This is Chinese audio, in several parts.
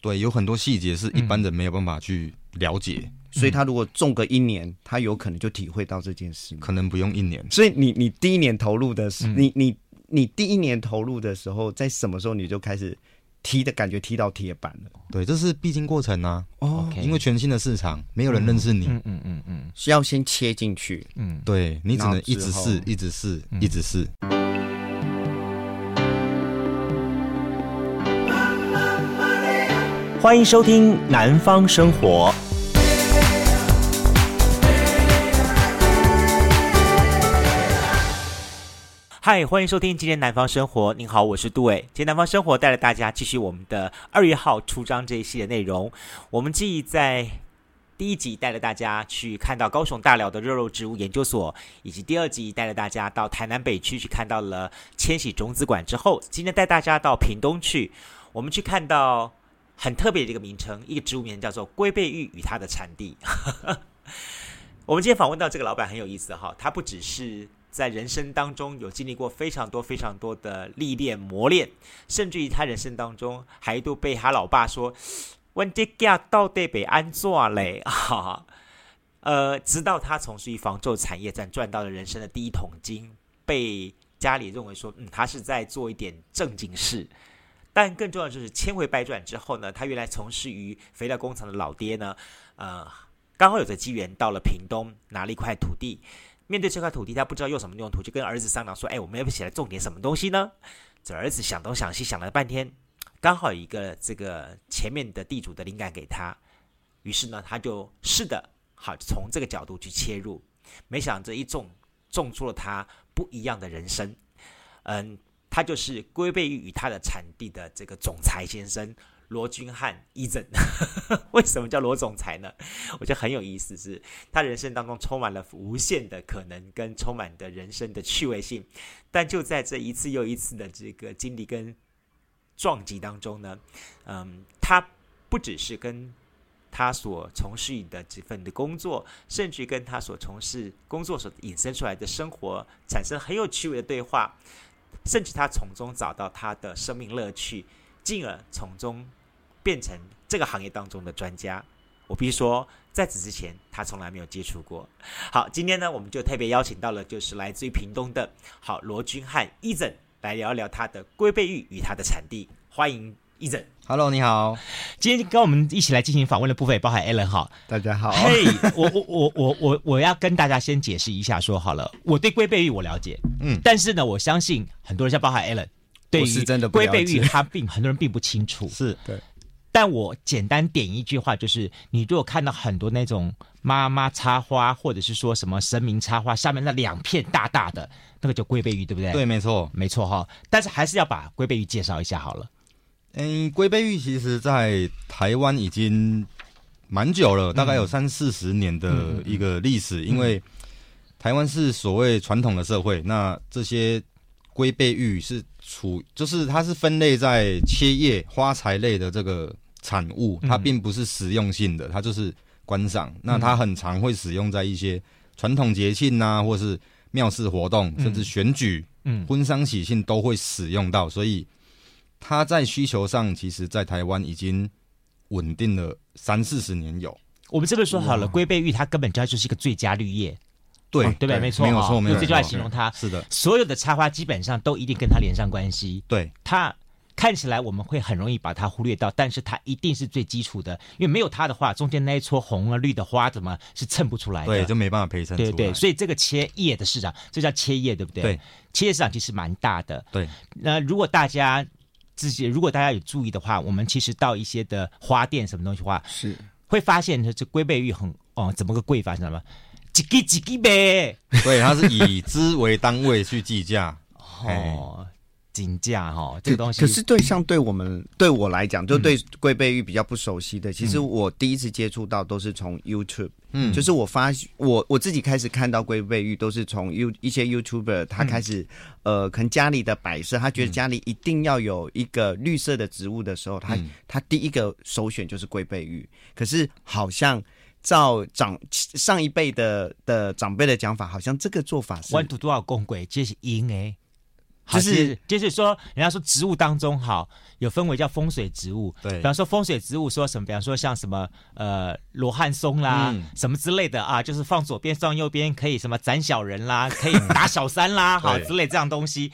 对，有很多细节是一般人没有办法去了解，嗯、所以他如果种个一年，他有可能就体会到这件事。可能不用一年。所以你你第一年投入的是、嗯、你你你第一年投入的时候，在什么时候你就开始踢的感觉踢到铁板了？对，这是必经过程啊。哦，okay, 因为全新的市场，没有人认识你。嗯嗯嗯嗯，需要先切进去。嗯，对，你只能一直试，一直试，一直试。欢迎收听《南方生活》。嗨，欢迎收听今天《南方生活》。您好，我是杜伟。今天《南方生活》带着大家继续我们的二月号出张这一系列内容。我们继在第一集带着大家去看到高雄大寮的肉肉植物研究所，以及第二集带着大家到台南北区去看到了千禧种子馆之后，今天带大家到屏东去，我们去看到。很特别的一个名称，一个植物名称叫做龟背玉与它的产地。我们今天访问到这个老板很有意思哈，他不只是在人生当中有经历过非常多非常多的历练磨练，甚至于他人生当中还一度被他老爸说：“问这家到底被安怎嘞？”哈，呃，直到他从事于防皱产业，赚赚到了人生的第一桶金，被家里认为说，嗯，他是在做一点正经事。但更重要的就是千回百转之后呢，他原来从事于肥料工厂的老爹呢，呃，刚好有着机缘到了屏东拿了一块土地，面对这块土地，他不知道用什么用途，就跟儿子商量说：“哎，我们要不起来种点什么东西呢？”这儿子想东想西想了半天，刚好有一个这个前面的地主的灵感给他，于是呢，他就是的，好从这个角度去切入，没想到这一种种出了他不一样的人生，嗯。他就是龟背玉与他的产地的这个总裁先生罗君汉伊森。为什么叫罗总裁呢？我觉得很有意思是，是他人生当中充满了无限的可能，跟充满的人生的趣味性。但就在这一次又一次的这个经历跟撞击当中呢，嗯，他不只是跟他所从事的这份的工作，甚至跟他所从事工作所引申出来的生活，产生很有趣味的对话。甚至他从中找到他的生命乐趣，进而从中变成这个行业当中的专家。我必须说，在此之前，他从来没有接触过。好，今天呢，我们就特别邀请到了，就是来自于屏东的好罗君汉伊森来聊一聊他的龟背玉与他的产地。欢迎伊森。Hello，你好。今天跟我们一起来进行访问的部分也包含 Alan 哈，大家好。嘿、hey，我我我我我我要跟大家先解释一下，说好了，我对龟背玉我了解，嗯，但是呢，我相信很多人像包含 Alan，对于龟背玉他并很多人并不清楚，是对。但我简单点一句话，就是你如果看到很多那种妈妈插花，或者是说什么神明插花，下面那两片大大的那个叫龟背玉，对不对？对，没错，没错哈。但是还是要把龟背玉介绍一下好了。嗯，龟背玉其实在台湾已经蛮久了，大概有三四十年的一个历史。嗯、因为台湾是所谓传统的社会，那这些龟背玉是处，就是它是分类在切叶花材类的这个产物，它并不是实用性的，它就是观赏。那它很常会使用在一些传统节庆呐，或是庙事活动，甚至选举、嗯，婚丧喜庆都会使用到，所以。它在需求上，其实，在台湾已经稳定了三四十年有。我们这边说好了，龟背玉它根本就就是一个最佳绿叶，对、哦、对不对？没错，没有错，没有错。这句话形容它，是的，所有的插花基本上都一定跟它连上关系。对，它看起来我们会很容易把它忽略到，但是它一定是最基础的，因为没有它的话，中间那一撮红啊绿的花怎么是衬不出来的？对，就没办法陪衬。对对，所以这个切叶的市场，这叫切叶，对不对？对，切叶市场其实蛮大的。对，那如果大家。自己如果大家有注意的话，我们其实到一些的花店什么东西的话，是会发现这龟背玉很哦，怎么个贵法？知道吗？几几几几呗？对，它是以支为单位去计价 哦。金价哈，这个东西。可是对像对我们对我来讲，就对龟背玉比较不熟悉的，嗯、其实我第一次接触到都是从 YouTube，嗯，就是我发我我自己开始看到龟背玉都是从 You 一些 YouTuber 他开始，嗯、呃，可能家里的摆设，他觉得家里一定要有一个绿色的植物的时候，他、嗯、他第一个首选就是龟背玉。可是好像照长上一辈的的长辈的讲法，好像这个做法是。弯土多少公鬼，这是阴哎。就是就是说，人家说植物当中好有分为叫风水植物，对，比方说风水植物说什么，比方说像什么呃罗汉松啦，嗯、什么之类的啊，就是放左边放右边可以什么斩小人啦，可以 打小三啦，好之类这样东西。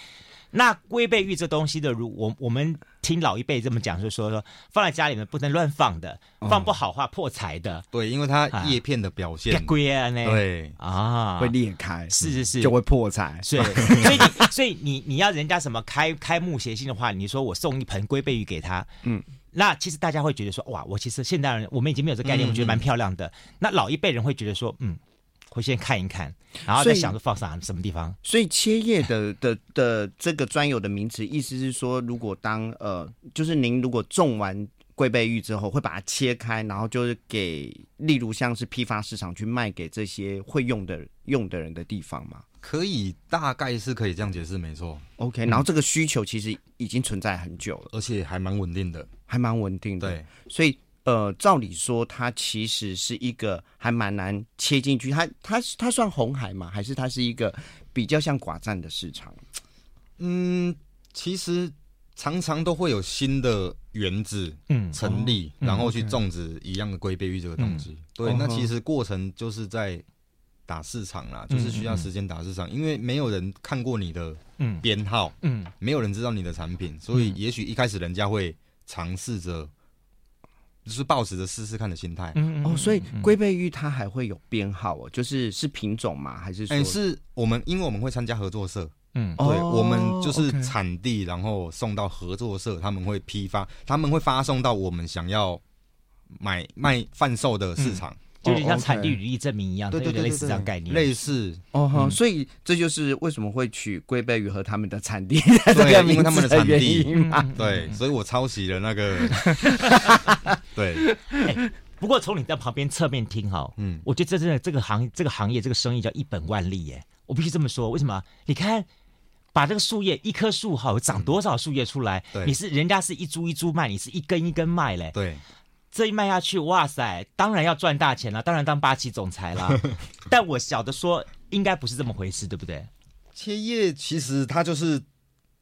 那龟背玉这东西的，如我我们听老一辈这么讲，就是说说放在家里面不能乱放的，放不好话破财的。对，因为它叶片的表现龟啊，对啊，会裂开，是是是，就会破财。所以 所以你所以你你要人家什么开开幕邪心的话，你说我送一盆龟背玉给他，嗯，那其实大家会觉得说，哇，我其实现代人我们已经没有这个概念，我觉得蛮漂亮的。那老一辈人会觉得说，嗯。会先看一看，然后再想着放啥什么地方。所以切叶的的的这个专有的名词，意思是说，如果当呃，就是您如果种完龟背玉之后，会把它切开，然后就是给，例如像是批发市场去卖给这些会用的用的人的地方嘛？可以，大概是可以这样解释，没错。OK，然后这个需求其实已经存在很久了，而且还蛮稳定的，还蛮稳定的。对，所以。呃，照理说，它其实是一个还蛮难切进去。它它它算红海吗？还是它是一个比较像寡占的市场？嗯，其实常常都会有新的园子嗯成立，嗯、然后去种植一样的龟背玉这个东西。嗯、对，嗯、那其实过程就是在打市场啦，嗯、就是需要时间打市场，嗯、因为没有人看过你的编号，嗯，没有人知道你的产品，所以也许一开始人家会尝试着。就是抱持着试试看的心态，嗯哦，所以龟背玉它还会有编号哦，就是是品种吗？还是说？哎、欸，是我们因为我们会参加合作社，嗯，对，哦、我们就是产地，然后送到合作社，他们会批发，他们会发送到我们想要买卖贩售的市场。嗯。就是像产地履历证明一样，对对对，类似这样概念，类似。哦哈，所以这就是为什么会取龟背鱼和他们的产地，对，因为他们的产地，对，所以我抄袭了那个，对。不过从你在旁边侧面听哈，嗯，我觉得这真的这个行这个行业这个生意叫一本万利耶，我必须这么说。为什么？你看，把这个树叶一棵树哈长多少树叶出来，你是人家是一株一株卖，你是一根一根卖嘞，对。这一卖下去，哇塞，当然要赚大钱了，当然当霸气总裁了。但我晓得说，应该不是这么回事，对不对？切叶其实它就是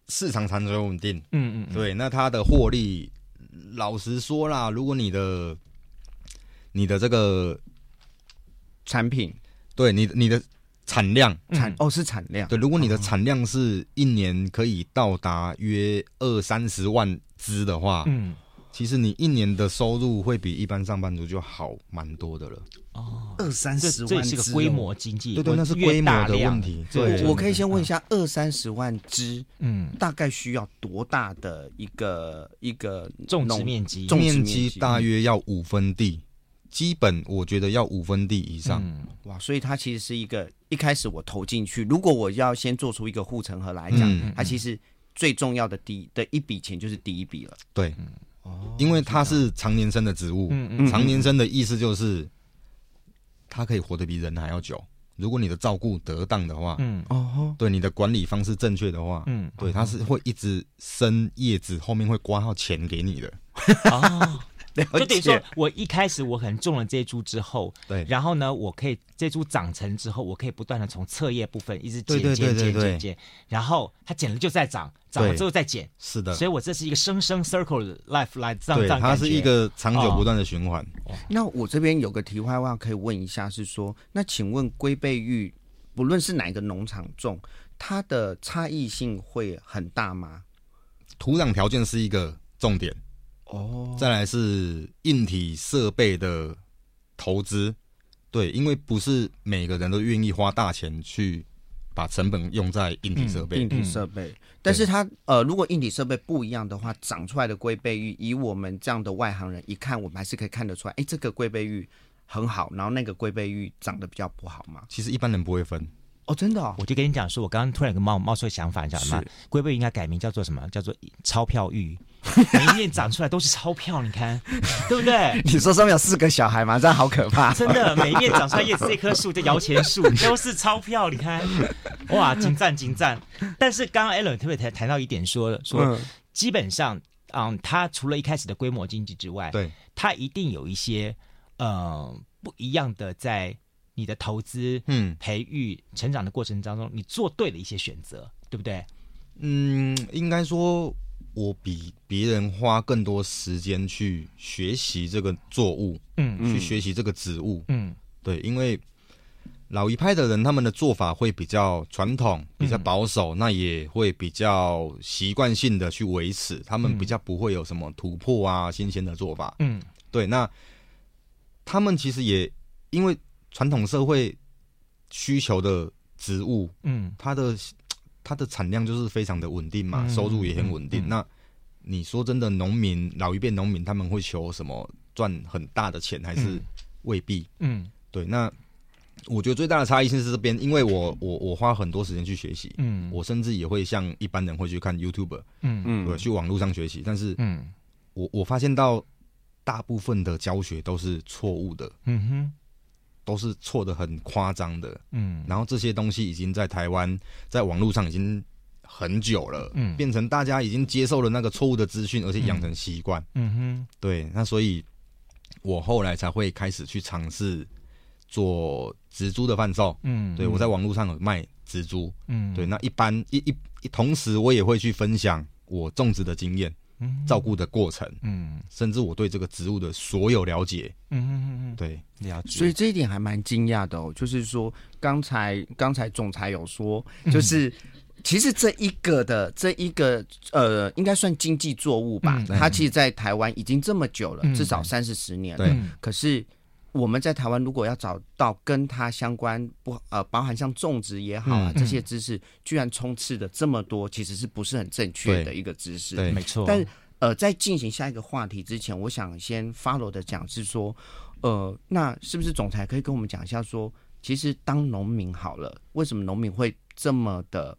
市场长久稳定，嗯，嗯嗯，对。那它的获利，老实说啦，如果你的你的这个产品，对你你的产量。产哦是产量，对，如果你的产量是一年可以到达约二三十万只的话，嗯。其实你一年的收入会比一般上班族就好蛮多的了哦，二三十万，这是个规模经济，对对，那是规模的问题。对，我可以先问一下，二三十万只，嗯，大概需要多大的一个一个种植面积？种植面积大约要五分地，基本我觉得要五分地以上。哇，所以它其实是一个一开始我投进去，如果我要先做出一个护城河来讲，它其实最重要的第一的一笔钱就是第一笔了。对。哦，因为它是常年生的植物，嗯嗯，长年生的意思就是它可以活得比人还要久。如果你的照顾得当的话，嗯。哦，对，你的管理方式正确的话，嗯，对，它是会一直生叶子，后面会刮号钱给你的。哦。就等于说，我一开始我可能种了这株之后，对，然后呢，我可以这株长成之后，我可以不断的从侧叶部分一直剪剪剪剪剪，然后它剪了就再长，长了之后再剪，是的，所以我这是一个生生 circle life 来这样这样，它是一个长久不断的循环。那我这边有个题外话可以问一下，是说，那请问龟背玉不论是哪一个农场种，它的差异性会很大吗？土壤条件是一个重点。哦，再来是硬体设备的投资，对，因为不是每个人都愿意花大钱去把成本用在硬体设备。硬体设备，但是它呃，如果硬体设备不一样的话，长出来的龟背玉，以我们这样的外行人一看，我们还是可以看得出来，哎，这个龟背玉很好，然后那个龟背玉长得比较不好嘛。其实一般人不会分。哦，真的，哦，我就跟你讲说，我刚刚突然有个冒冒出个想法，你知道吗？龟背玉应该改名叫做什么？叫做钞票玉，每一面长出来都是钞票，你看，对不对？你说上面有四个小孩吗？这样好可怕！真的，每一面长出来叶子，这棵树，这摇钱树都是钞票，你看，哇，精湛精湛！但是刚刚 Alan 特别谈谈到一点说，说说基本上，嗯，他除了一开始的规模经济之外，对，他一定有一些呃不一样的在。你的投资、嗯，培育、成长的过程当中，你做对了一些选择，对不对？嗯，应该说，我比别人花更多时间去学习这个作物，嗯，去学习这个植物，嗯，对，因为老一派的人他们的做法会比较传统，比较保守，嗯、那也会比较习惯性的去维持，他们比较不会有什么突破啊、新鲜的做法，嗯，对，那他们其实也因为传统社会需求的植物，嗯，它的。它的产量就是非常的稳定嘛，收入也很稳定。那你说真的，农民老一辈农民他们会求什么赚很大的钱，还是未必？嗯，对。那我觉得最大的差异性是这边，因为我我我花很多时间去学习，嗯，我甚至也会像一般人会去看 YouTube，嗯嗯，对，去网络上学习。但是，嗯，我我发现到大部分的教学都是错误的，嗯哼。都是错的很夸张的，嗯，然后这些东西已经在台湾在网络上已经很久了，嗯，变成大家已经接受了那个错误的资讯，而且养成习惯，嗯。哼，对，那所以我后来才会开始去尝试做植株的贩售，嗯，对，我在网络上有卖植株，嗯，对，那一般一一一同时我也会去分享我种植的经验。照顾的过程，嗯，甚至我对这个植物的所有了解，嗯嗯嗯对，了解。所以这一点还蛮惊讶的哦，就是说刚才刚才总裁有说，就是、嗯、其实这一个的这一个呃，应该算经济作物吧，嗯、它其实，在台湾已经这么久了，嗯、至少三四十年了，对。可是。我们在台湾，如果要找到跟它相关不呃，包含像种植也好啊，嗯、这些知识，居然充斥的这么多，其实是不是很正确的一个知识？对，没错。但是呃，在进行下一个话题之前，我想先 follow 的讲是说，呃，那是不是总裁可以跟我们讲一下说，其实当农民好了，为什么农民会这么的？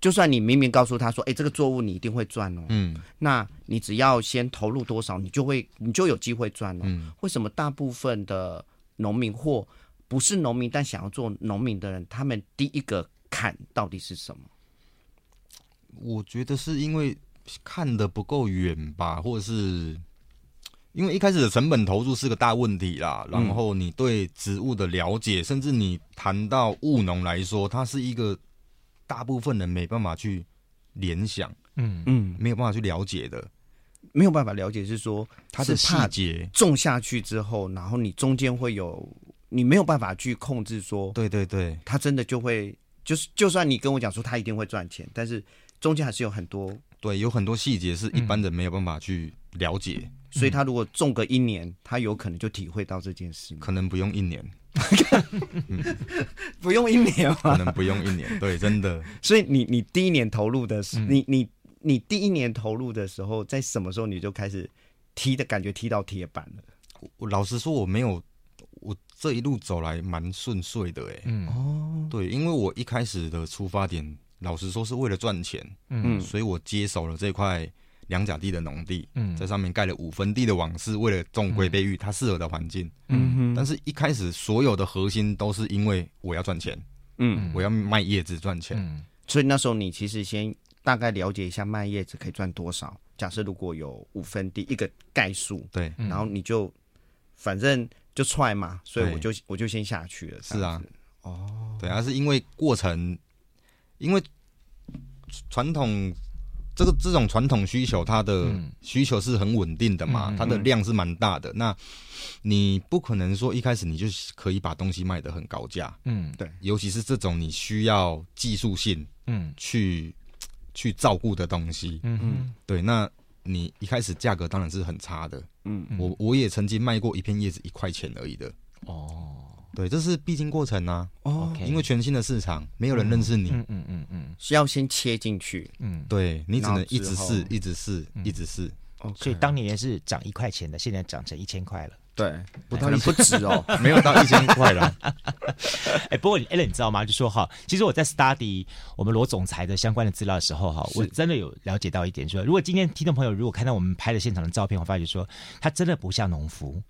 就算你明明告诉他说：“哎、欸，这个作物你一定会赚哦。”嗯，那你只要先投入多少，你就会你就有机会赚哦。嗯，为什么大部分的农民或不是农民但想要做农民的人，他们第一个坎到底是什么？我觉得是因为看得不够远吧，或者是因为一开始的成本投入是个大问题啦。然后你对植物的了解，甚至你谈到务农来说，它是一个。大部分人没办法去联想，嗯。嗯，没有办法去了解的，没有办法了解是说它的细节。种下去之后，然后你中间会有你没有办法去控制说，对对对，它真的就会就是就算你跟我讲说它一定会赚钱，但是中间还是有很多对有很多细节是一般人没有办法去了解，嗯，所以他如果种个一年，他有可能就体会到这件事，可能不用一年。不用一年吗？可能不用一年，对，真的。所以你你第一年投入的时，嗯、你你你第一年投入的时候，在什么时候你就开始踢的感觉踢到铁板了？我老实说，我没有，我这一路走来蛮顺遂的，哎，嗯，哦，对，因为我一开始的出发点，老实说是为了赚钱，嗯，所以我接手了这块。两甲地的农地，嗯，在上面盖了五分地的网室，为了种龟背玉，它适合的环境，嗯哼。但是一开始所有的核心都是因为我要赚钱，嗯，我要卖叶子赚钱，嗯。所以那时候你其实先大概了解一下卖叶子可以赚多少。假设如果有五分地一个概数，对，然后你就反正就踹嘛，所以我就我就先下去了。是啊，哦，对啊，是因为过程，因为传统。这个这种传统需求，它的需求是很稳定的嘛，它的量是蛮大的。那你不可能说一开始你就可以把东西卖得很高价，嗯，对。尤其是这种你需要技术性，嗯，去去照顾的东西，嗯嗯，对。那你一开始价格当然是很差的，嗯，我我也曾经卖过一片叶子一块钱而已的，哦。对，这是必经过程啊！哦，因为全新的市场，没有人认识你，嗯嗯嗯嗯，需要先切进去，嗯，对，你只能一直试，一直试，一直试。哦所以当年也是涨一块钱的，现在涨成一千块了。对，不可能不止哦，没有到一千块了。哎，不过 Allen 你知道吗？就说哈，其实我在 study 我们罗总裁的相关的资料的时候哈，我真的有了解到一点，说如果今天听众朋友如果看到我们拍的现场的照片，我发觉说他真的不像农夫。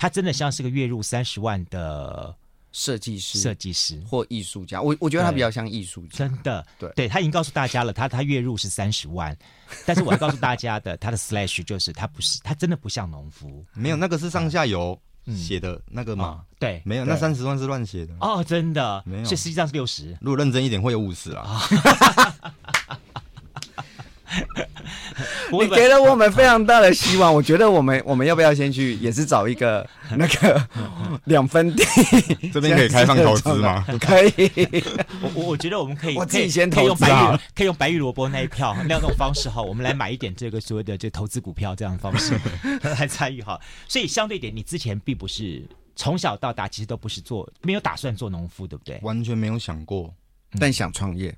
他真的像是个月入三十万的设计师、设计师或艺术家。我我觉得他比较像艺术家，真的。对，对他已经告诉大家了，他他月入是三十万，但是我要告诉大家的，他的 slash 就是他不是，他真的不像农夫。没有那个是上下游写的那个嘛？对，没有那三十万是乱写的。哦，真的没有，这实际上是六十。如果认真一点，会有五十啊。你给了我们非常大的希望。我觉得我们 我们要不要先去，也是找一个那个 两分地，这边可以开放投资吗？可以。我我我觉得我们可以，我自己先投资可以用白玉，可以用白玉萝卜那一票那种方式哈，我们来买一点这个所谓的这投资股票这样的方式来参与哈。所以相对点，你之前并不是从小到大其实都不是做，没有打算做农夫，对不对？完全没有想过，但想创业。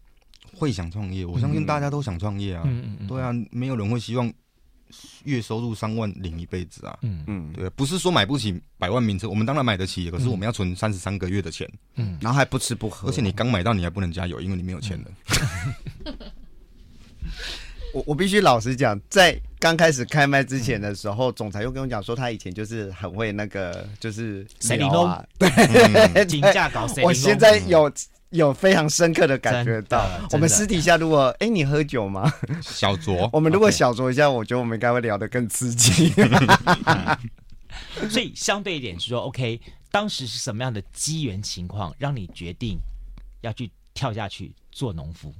会想创业，我相信大家都想创业啊。嗯嗯对啊，没有人会希望月收入三万领一辈子啊。嗯嗯，对，不是说买不起百万名车，我们当然买得起，可是我们要存三十三个月的钱。嗯，然后还不吃不喝，而且你刚买到你还不能加油，因为你没有钱了。嗯、我我必须老实讲，在刚开始开麦之前的时候，总裁又跟我讲说，他以前就是很会那个，就是谁领弄，对，竞价高。我现在有。有非常深刻的感觉到，我们私底下如果哎、欸，你喝酒吗？小酌，我们如果小酌一下，我觉得我们应该会聊得更刺激。所以相对一点是说，OK，当时是什么样的机缘情况让你决定要去跳下去做农夫？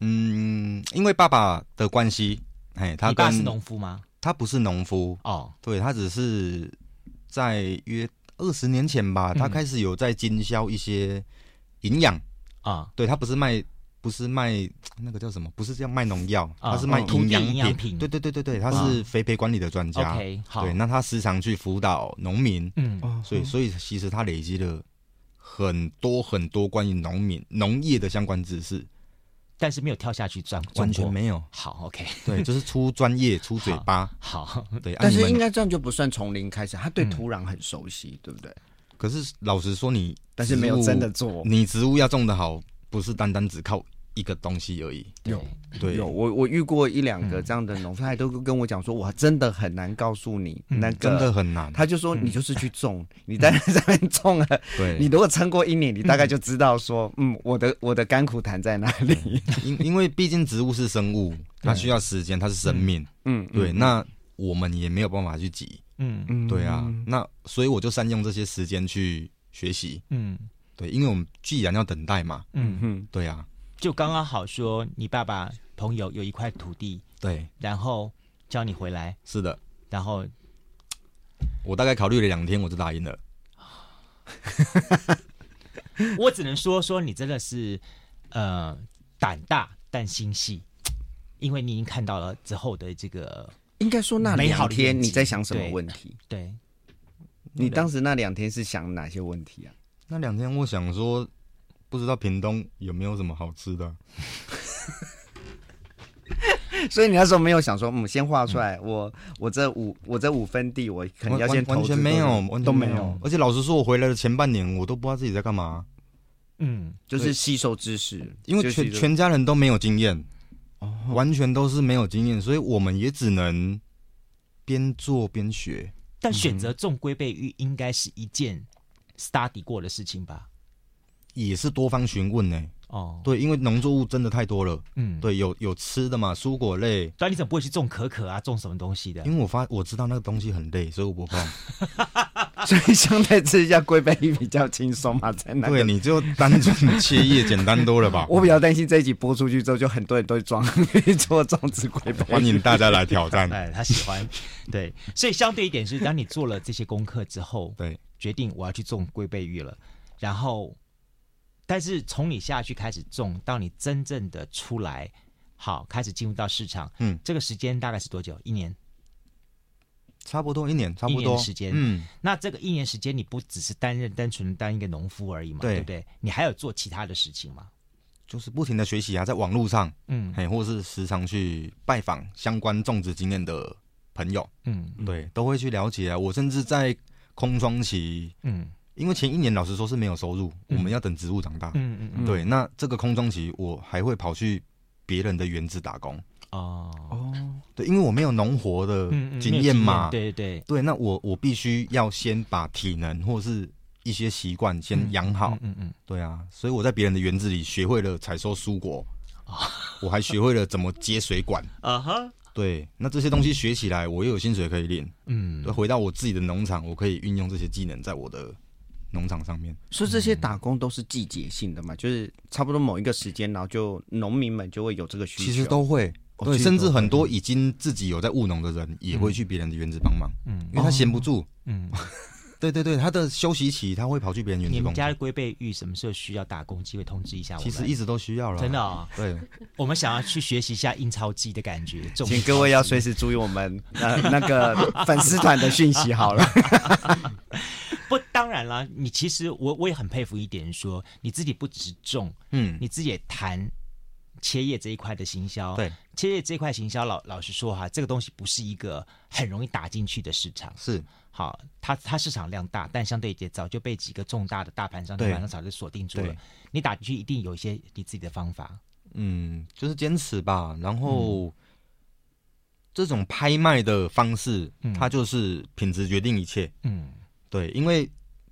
嗯，因为爸爸的关系，哎，他你爸是农夫吗？他不是农夫哦，对，他只是在约二十年前吧，他开始有在经销一些。营养。啊，对，他不是卖，不是卖那个叫什么，不是叫卖农药，他是卖营养品。对对对对对，他是肥培管理的专家。对，那他时常去辅导农民，嗯，所以所以其实他累积了很多很多关于农民农业的相关知识，但是没有跳下去赚，完全没有。好，OK，对，就是出专业出嘴巴。好，对，但是应该这样就不算从零开始，他对土壤很熟悉，对不对？可是老实说，你但是没有真的做。你植物要种的好，不是单单只靠一个东西而已。有对，有我我遇过一两个这样的农夫，他都跟我讲说，我真的很难告诉你那个，真的很难。他就说，你就是去种，你在那上面种了，对，你如果撑过一年，你大概就知道说，嗯，我的我的甘苦谈在哪里。因因为毕竟植物是生物，它需要时间，它是生命。嗯，对，那我们也没有办法去急。嗯嗯，对啊，那所以我就善用这些时间去学习。嗯，对，因为我们既然要等待嘛。嗯哼，对啊，就刚刚好说，你爸爸朋友有一块土地，对，然后叫你回来。是的，然后我大概考虑了两天，我就答应了。我只能说说你真的是呃胆大但心细，因为你已经看到了之后的这个。应该说那两天你在想什么问题？对，对你当时那两天是想哪些问题啊？那两天我想说，不知道屏东有没有什么好吃的。所以你那时候没有想说，嗯，先画出来，我我这五我这五分地，我肯定要先投。完全没有，完全都没有。而且老实说，我回来的前半年，我都不知道自己在干嘛。嗯，就是吸收知识，因为全全家人都没有经验。完全都是没有经验，所以我们也只能边做边学。但选择种龟背芋应该是一件 study 过的事情吧？也是多方询问呢。哦，对，因为农作物真的太多了。嗯，对，有有吃的嘛，蔬果类。但你怎么不会去种可可啊？种什么东西的？因为我发我知道那个东西很累，所以我不碰。所以相对吃一下龟背芋比较轻松嘛，在那。对，你就单纯切叶简单多了吧？我比较担心这一集播出去之后，就很多人都装 做种植龟背。欢迎大家来挑战。哎，他喜欢。对，所以相对一点是，当你做了这些功课之后，对，决定我要去种龟背芋了，然后。但是从你下去开始种，到你真正的出来，好开始进入到市场，嗯，这个时间大概是多久？一年？差不多一年，差不多时间。嗯，那这个一年时间，你不只是担任单纯当一个农夫而已嘛？对，对不对？你还有做其他的事情吗？就是不停的学习啊，在网络上，嗯，嘿，或是时常去拜访相关种植经验的朋友，嗯，对，都会去了解啊。我甚至在空窗期，嗯。因为前一年老实说是没有收入，嗯、我们要等植物长大。嗯嗯嗯。对，那这个空窗期我还会跑去别人的园子打工。哦哦。对，因为我没有农活的经验嘛。嗯嗯、对对对。那我我必须要先把体能或是一些习惯先养好。嗯嗯，嗯，嗯。对啊，所以我在别人的园子里学会了采收蔬果。啊。我还学会了怎么接水管。啊哈。对，那这些东西学起来，我又有薪水可以领。嗯。回到我自己的农场，我可以运用这些技能在我的。农场上面，所以这些打工都是季节性的嘛，就是差不多某一个时间，然后就农民们就会有这个需求。其实都会，对，甚至很多已经自己有在务农的人，也会去别人的园子帮忙，嗯，因为他闲不住，嗯。对对对，他的休息期他会跑去别人园子。你们家的龟背玉什么时候需要打工机会通知一下我？其实一直都需要了，真的哦。对，我们想要去学习一下印钞机的感觉，请各位要随时注意我们呃那个粉丝团的讯息好了。不，当然了，你其实我我也很佩服一点，说你自己不只是种，嗯，你自己也谈。切叶这一块的行销，对切叶这一块行销，老老实说哈，这个东西不是一个很容易打进去的市场。是，好，它它市场量大，但相对也早就被几个重大的大盘商、大盘商早就锁定住了。你打进去一定有一些你自己的方法。嗯，就是坚持吧。然后、嗯、这种拍卖的方式，它就是品质决定一切。嗯，对，因为。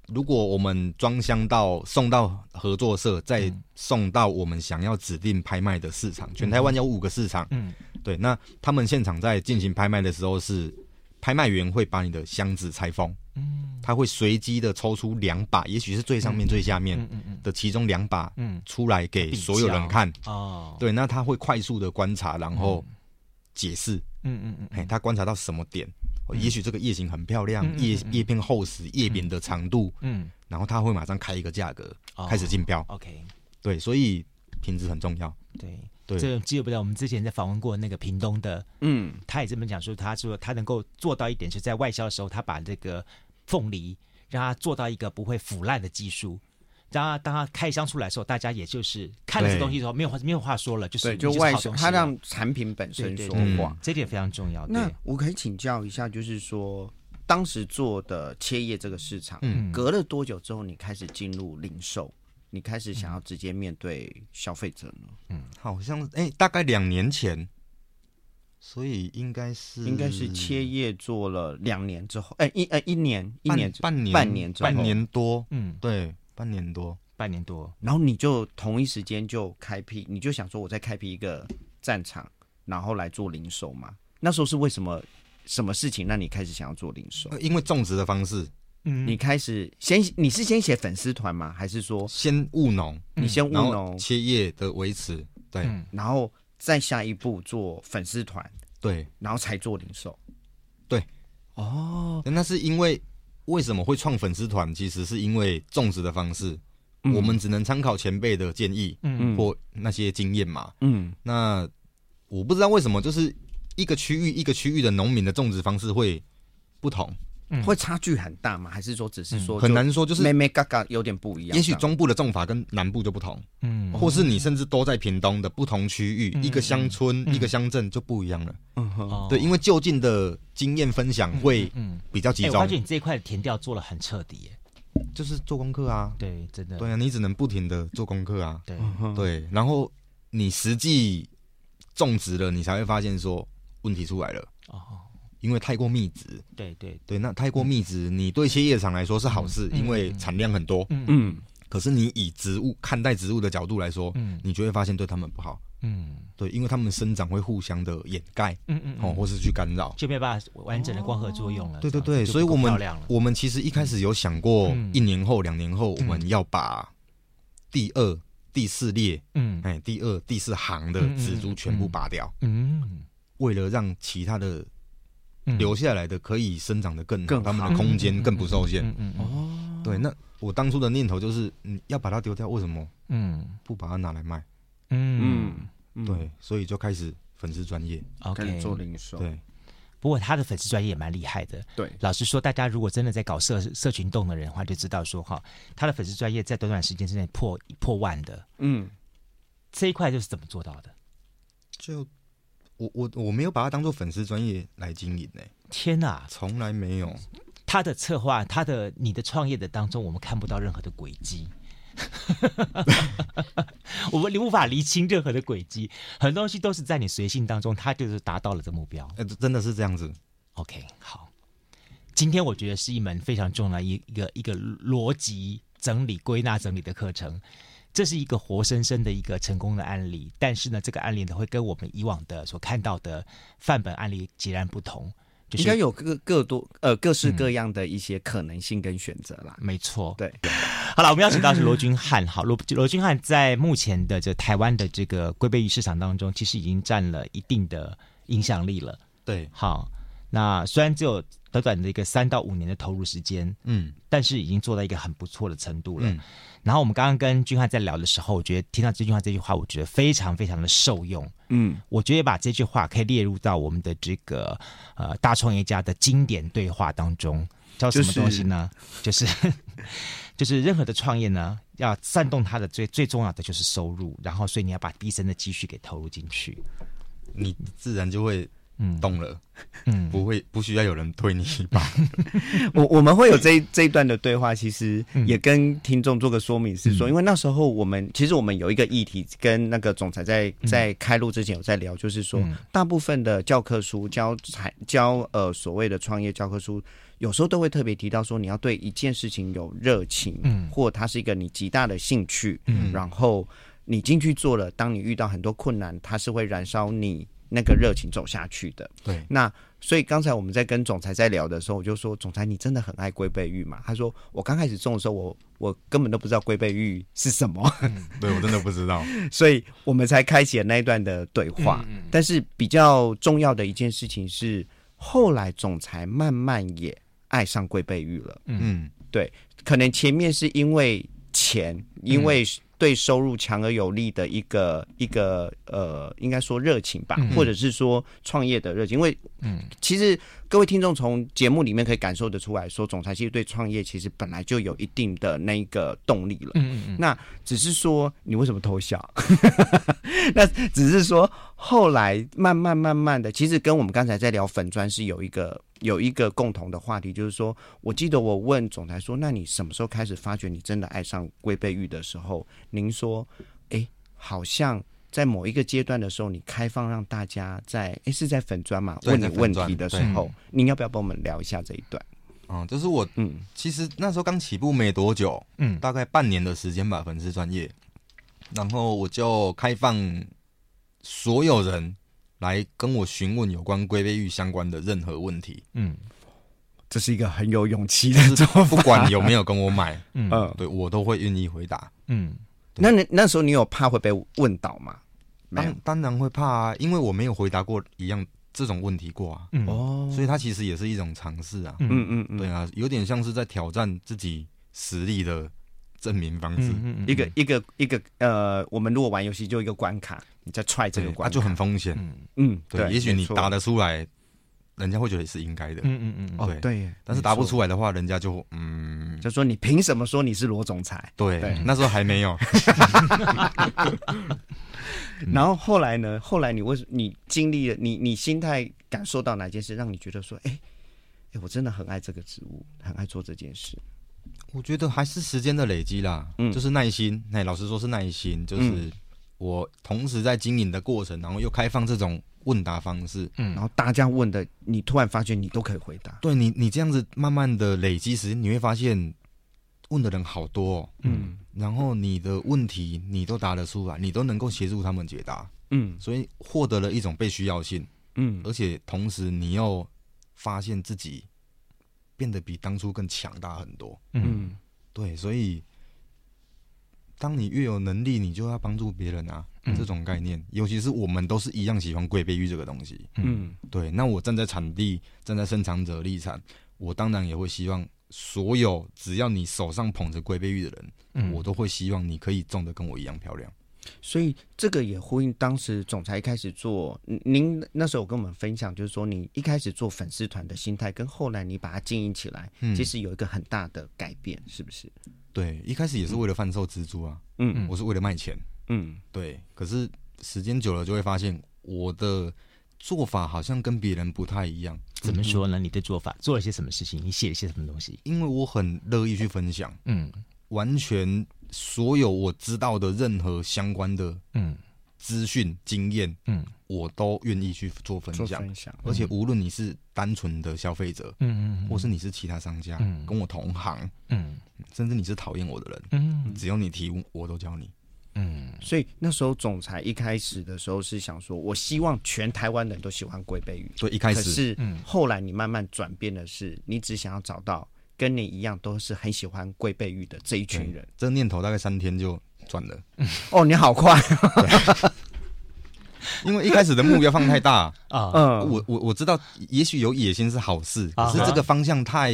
如果我们装箱到送到合作社，再送到我们想要指定拍卖的市场，全台湾有五个市场。嗯，对，那他们现场在进行拍卖的时候，是拍卖员会把你的箱子拆封，嗯，他会随机的抽出两把，也许是最上面、最下面的其中两把，嗯，出来给所有人看。哦，对，那他会快速的观察，然后解释。嗯嗯嗯，哎，他观察到什么点？也许这个叶形很漂亮，叶叶片厚实，叶柄的长度，嗯，然后他会马上开一个价格，开始竞标。OK，对，所以品质很重要。对对，这记不得我们之前在访问过那个屏东的，嗯，他也这么讲说，他说他能够做到一点，是在外销的时候，他把这个凤梨让它做到一个不会腐烂的技术。当他当他开箱出来的时候，大家也就是看了这东西之后，没有话没有话说了，就是就外销，他让产品本身说话，这点非常重要。那我可以请教一下，就是说当时做的切叶这个市场，嗯，隔了多久之后，你开始进入零售，你开始想要直接面对消费者呢？嗯，好像哎、欸，大概两年前，所以应该是应该是切叶做了两年之后，哎、欸、一呃一年一年半年半年半年多，嗯，对。半年多，半年多，然后你就同一时间就开辟，你就想说，我再开辟一个战场，然后来做零售嘛？那时候是为什么？什么事情让你开始想要做零售？因为种植的方式，嗯，你开始先，你是先写粉丝团吗？还是说先务农？你先务农，切叶的维持，对，嗯、然后再下一步做粉丝团，对，然后才做零售，对，哦，那是因为。为什么会创粉丝团？其实是因为种植的方式，嗯、我们只能参考前辈的建议，嗯，或那些经验嘛，嗯。那我不知道为什么，就是一个区域一个区域的农民的种植方式会不同。会差距很大吗？还是说只是说很难说？就是眉眉角角有点不一样。也许中部的种法跟南部就不同，嗯，或是你甚至都在屏东的不同区域，一个乡村一个乡镇就不一样了。嗯哼，对，因为就近的经验分享会比较集中。我发觉你这一块的田调做了很彻底，耶，就是做功课啊。对，真的。对啊，你只能不停的做功课啊。对对，然后你实际种植了，你才会发现说问题出来了。哦。因为太过密集，对对对，那太过密集，你对些叶厂来说是好事，因为产量很多。嗯，可是你以植物看待植物的角度来说，嗯，你就会发现对他们不好。嗯，对，因为他们生长会互相的掩盖，嗯嗯，哦，或是去干扰，就没办法完整的光合作用了。对对对，所以我们我们其实一开始有想过，一年后、两年后，我们要把第二、第四列，嗯，哎，第二、第四行的植株全部拔掉。嗯，为了让其他的。留下来的可以生长的更好，更他们的空间更不受限。嗯哦，对，那我当初的念头就是，嗯，要把它丢掉，为什么？嗯，不把它拿来卖？嗯，对，所以就开始粉丝专业，OK，做零售。对，不过他的粉丝专业也蛮厉害的。对，老实说，大家如果真的在搞社社群动的人的话，就知道说哈，他的粉丝专业在短短时间之内破破万的。嗯，这一块就是怎么做到的？就。我我我没有把它当做粉丝专业来经营呢。天哪，从来没有。他的策划，他的你的创业的当中，我们看不到任何的轨迹。我们你无法厘清任何的轨迹，很多东西都是在你随性当中，他就是达到了这目标。呃，真的是这样子。OK，好。今天我觉得是一门非常重要的一个一个逻辑整理归纳整理的课程。这是一个活生生的一个成功的案例，但是呢，这个案例呢会跟我们以往的所看到的范本案例截然不同。就是应该有各各多呃各式各样的一些可能性跟选择啦。没错，对。好了，我们邀请到是罗钧汉。好，罗罗钧汉在目前的这台湾的这个龟背鱼市场当中，其实已经占了一定的影响力了。对，好，那虽然只有短短的一个三到五年的投入时间，嗯，但是已经做到一个很不错的程度了。嗯、然后我们刚刚跟钧汉在聊的时候，我觉得听到这句话，这句话我觉得非常非常的受用。嗯，我觉得把这句话可以列入到我们的这个呃大创业家的经典对话当中，叫什么东西呢？就是。就是 就是任何的创业呢，要煽动他的最最重要的就是收入，然后所以你要把毕生的积蓄给投入进去，你自然就会嗯。动了，嗯，不会不需要有人推你一把。我我们会有这一这一段的对话，其实也跟听众做个说明，是说，因为那时候我们其实我们有一个议题，跟那个总裁在在开录之前有在聊，就是说，大部分的教科书教材教呃所谓的创业教科书。有时候都会特别提到说，你要对一件事情有热情，嗯，或它是一个你极大的兴趣，嗯，然后你进去做了，当你遇到很多困难，它是会燃烧你那个热情走下去的。对，那所以刚才我们在跟总裁在聊的时候，我就说，总裁你真的很爱龟背玉嘛？他说，我刚开始种的时候，我我根本都不知道龟背玉是什么，嗯、对我真的不知道，所以我们才开启了那一段的对话。嗯嗯、但是比较重要的一件事情是，后来总裁慢慢也。爱上龟背玉了，嗯，对，可能前面是因为钱，因为对收入强而有力的一个一个呃，应该说热情吧，嗯、或者是说创业的热情，因为嗯，其实各位听众从节目里面可以感受得出来说，总裁其实对创业其实本来就有一定的那个动力了，嗯嗯，那只是说你为什么偷笑？那只是说后来慢慢慢慢的，其实跟我们刚才在聊粉砖是有一个。有一个共同的话题，就是说，我记得我问总裁说：“那你什么时候开始发觉你真的爱上龟背玉的时候？”您说：“哎，好像在某一个阶段的时候，你开放让大家在哎是在粉砖嘛问你问题的时候，您要不要帮我们聊一下这一段？”嗯，就是我嗯，其实那时候刚起步没多久，嗯，大概半年的时间吧，粉丝专业，然后我就开放所有人。来跟我询问有关龟背玉相关的任何问题。嗯，这是一个很有勇气的做法，不管有没有跟我买，嗯，对我都会愿意回答。嗯，那那那时候你有怕会被问倒吗？当当然会怕啊，因为我没有回答过一样这种问题过啊。哦，所以它其实也是一种尝试啊。嗯嗯嗯，对啊，有点像是在挑战自己实力的证明方式。一个一个一个呃，我们如果玩游戏就一个关卡。你在踹这个关，那就很风险。嗯，对，也许你答得出来，人家会觉得是应该的。嗯嗯嗯，对对。但是答不出来的话，人家就嗯，就说你凭什么说你是罗总裁？对，那时候还没有。然后后来呢？后来你为什你经历了你你心态感受到哪件事，让你觉得说，哎哎，我真的很爱这个职务，很爱做这件事。我觉得还是时间的累积啦，嗯，就是耐心。那老实说是耐心，就是。我同时在经营的过程，然后又开放这种问答方式，嗯，然后大家问的，你突然发觉你都可以回答。对你，你这样子慢慢的累积时间，你会发现问的人好多哦，嗯，然后你的问题你都答得出来，你都能够协助他们解答，嗯，所以获得了一种被需要性，嗯，而且同时你又发现自己变得比当初更强大很多，嗯，对，所以。当你越有能力，你就要帮助别人啊！嗯、这种概念，尤其是我们都是一样喜欢龟背芋这个东西。嗯，对。那我站在产地、站在生产者立场，我当然也会希望所有只要你手上捧着龟背玉的人，嗯、我都会希望你可以种的跟我一样漂亮。所以这个也呼应当时总裁一开始做，您那时候有跟我们分享，就是说你一开始做粉丝团的心态，跟后来你把它经营起来，嗯、其实有一个很大的改变，是不是？对，一开始也是为了贩售蜘蛛啊，嗯嗯，我是为了卖钱，嗯，对。可是时间久了就会发现，我的做法好像跟别人不太一样。怎么说呢？你的做法做了些什么事情？你写了些什么东西？因为我很乐意去分享，嗯，完全所有我知道的任何相关的，嗯。资讯经验，嗯，我都愿意去做分享，分享，而且无论你是单纯的消费者，嗯嗯，或是你是其他商家，嗯，跟我同行，嗯，甚至你是讨厌我的人，嗯，只要你提问，我都教你，嗯，所以那时候总裁一开始的时候是想说，我希望全台湾人都喜欢龟背芋。对，一开始可是，后来你慢慢转变的是，你只想要找到跟你一样都是很喜欢龟背鱼的这一群人。这个念头大概三天就转了。哦，你好快！因为一开始的目标放太大啊，嗯，我我我知道，也许有野心是好事，可是这个方向太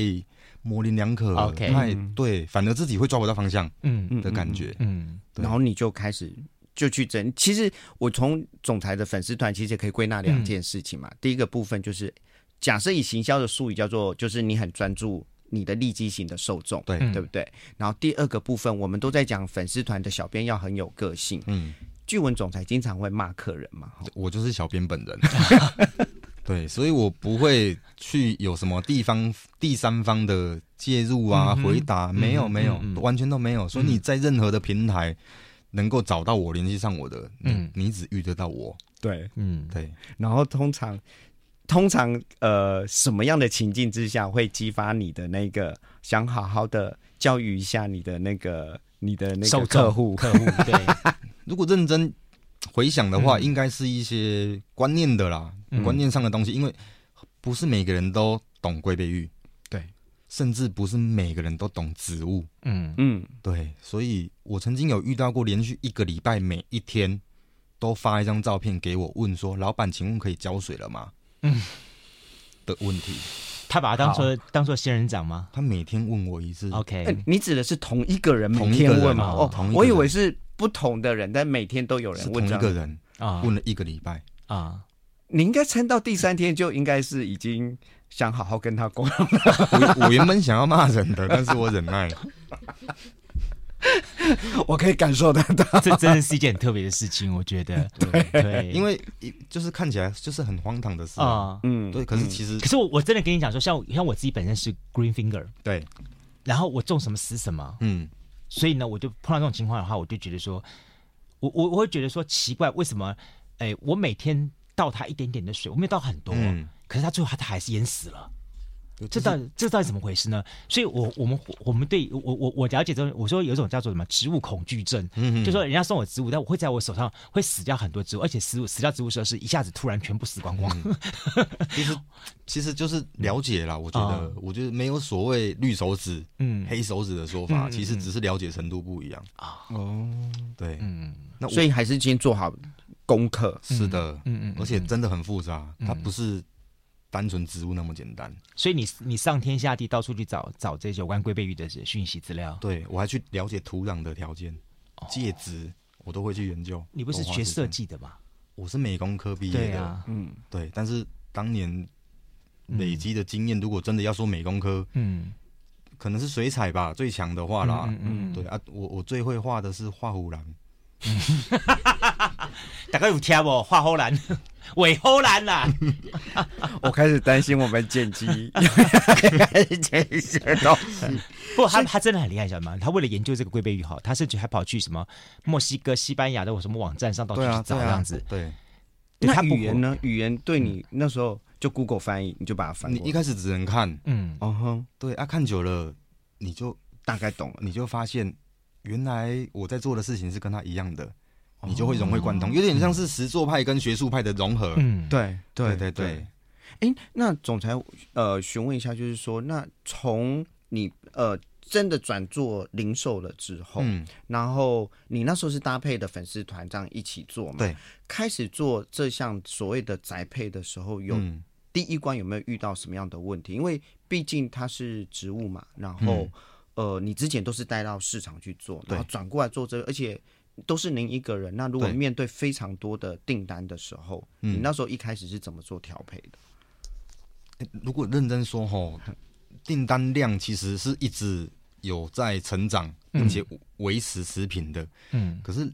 模棱两可了，太对，反而自己会抓不到方向，嗯的感觉，嗯，然后你就开始就去整。其实我从总裁的粉丝团，其实也可以归纳两件事情嘛。第一个部分就是，假设以行销的术语叫做，就是你很专注你的利基型的受众，对。对不对？然后第二个部分，我们都在讲粉丝团的小编要很有个性，嗯。据闻总裁经常会骂客人嘛，我就是小编本人，对，所以我不会去有什么地方第三方的介入啊，回答没有没有，完全都没有。所以你在任何的平台能够找到我，联系上我的，嗯，你只遇得到我，对，嗯对。然后通常通常呃什么样的情境之下会激发你的那个想好好的教育一下你的那个你的那个客户客户对。如果认真回想的话，嗯、应该是一些观念的啦，嗯、观念上的东西。因为不是每个人都懂龟背玉，对，甚至不是每个人都懂植物，嗯嗯，对。所以我曾经有遇到过，连续一个礼拜每一天都发一张照片给我，问说：“老板，请问可以浇水了吗？”嗯，的问题。他把他当做当做仙人掌吗？他每天问我一次。OK，、欸、你指的是同一个人每天问吗？哦，同我以为是。不同的人，但每天都有人问。同一个人啊，问了一个礼拜啊，你应该撑到第三天就应该是已经想好好跟他沟通了。我我原本想要骂人的，但是我忍耐了。我可以感受得到，这真的是一件很特别的事情，我觉得。对，对，因为就是看起来就是很荒唐的事啊。嗯，对。可是其实，可是我我真的跟你讲说，像像我自己本身是 green finger，对，然后我种什么死什么，嗯。所以呢，我就碰到这种情况的话，我就觉得说，我我我会觉得说奇怪，为什么？哎，我每天倒它一点点的水，我没有倒很多，嗯、可是它最后它它还是淹死了。这到底这到底怎么回事呢？所以我，我我们我们对我我我了解之后，我说有一种叫做什么植物恐惧症，嗯，就说人家送我植物，但我会在我手上会死掉很多植物，而且死死掉植物时候是一下子突然全部死光光。其实其实就是了解啦，我觉得我觉得没有所谓绿手指、嗯。黑手指的说法，其实只是了解程度不一样。啊。哦，对，嗯，那所以还是先做好功课。是的，嗯嗯，而且真的很复杂，它不是。单纯植物那么简单，所以你你上天下地到处去找找这些有关龟背鱼的讯息资料。对，我还去了解土壤的条件、介质，我都会去研究。你不是学设计的吗？我是美工科毕业的，嗯，对。但是当年累积的经验，如果真的要说美工科，嗯，可能是水彩吧，最强的话啦，嗯，对啊，我我最会画的是画虎蓝。大家有听不？画虎蓝。尾后兰啦！我开始担心我们剪辑开始剪一些东西。不，他他真的很厉害，晓得吗？他为了研究这个龟背芋哈，他甚至还跑去什么墨西哥、西班牙的什么网站上到处去找这样子。对，那语言呢？语言对你那时候就 Google 翻译，你就把它翻。你一开始只能看，嗯，哦哼，对啊，看久了你就大概懂了，你就发现原来我在做的事情是跟他一样的。你就会融会贯通，有点像是实作派跟学术派的融合。嗯，对对对对。哎，那总裁呃，询问一下，就是说，那从你呃真的转做零售了之后，嗯，然后你那时候是搭配的粉丝团这样一起做嘛？对。开始做这项所谓的宅配的时候，有第一关有没有遇到什么样的问题？因为毕竟它是植物嘛，然后呃，你之前都是带到市场去做，然后转过来做这个，而且。都是您一个人。那如果面对非常多的订单的时候，对你那时候一开始是怎么做调配的？嗯，如果认真说吼，订单量其实是一直有在成长，并且维持持平的。嗯，可是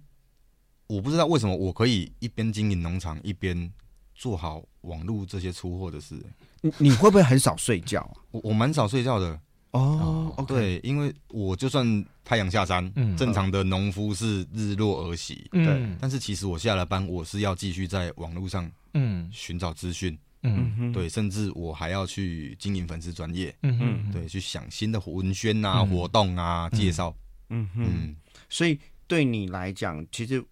我不知道为什么我可以一边经营农场，一边做好网络这些出货的事。你你会不会很少睡觉啊？我我蛮少睡觉的。哦，oh, okay. 对，因为我就算太阳下山，嗯，正常的农夫是日落而息，对、嗯，但是其实我下了班，我是要继续在网络上，嗯，寻找资讯，嗯，对，甚至我还要去经营粉丝专业，嗯嗯，对，去想新的文宣啊、嗯、活动啊、介绍，嗯。嗯，嗯，所以对你来讲，其实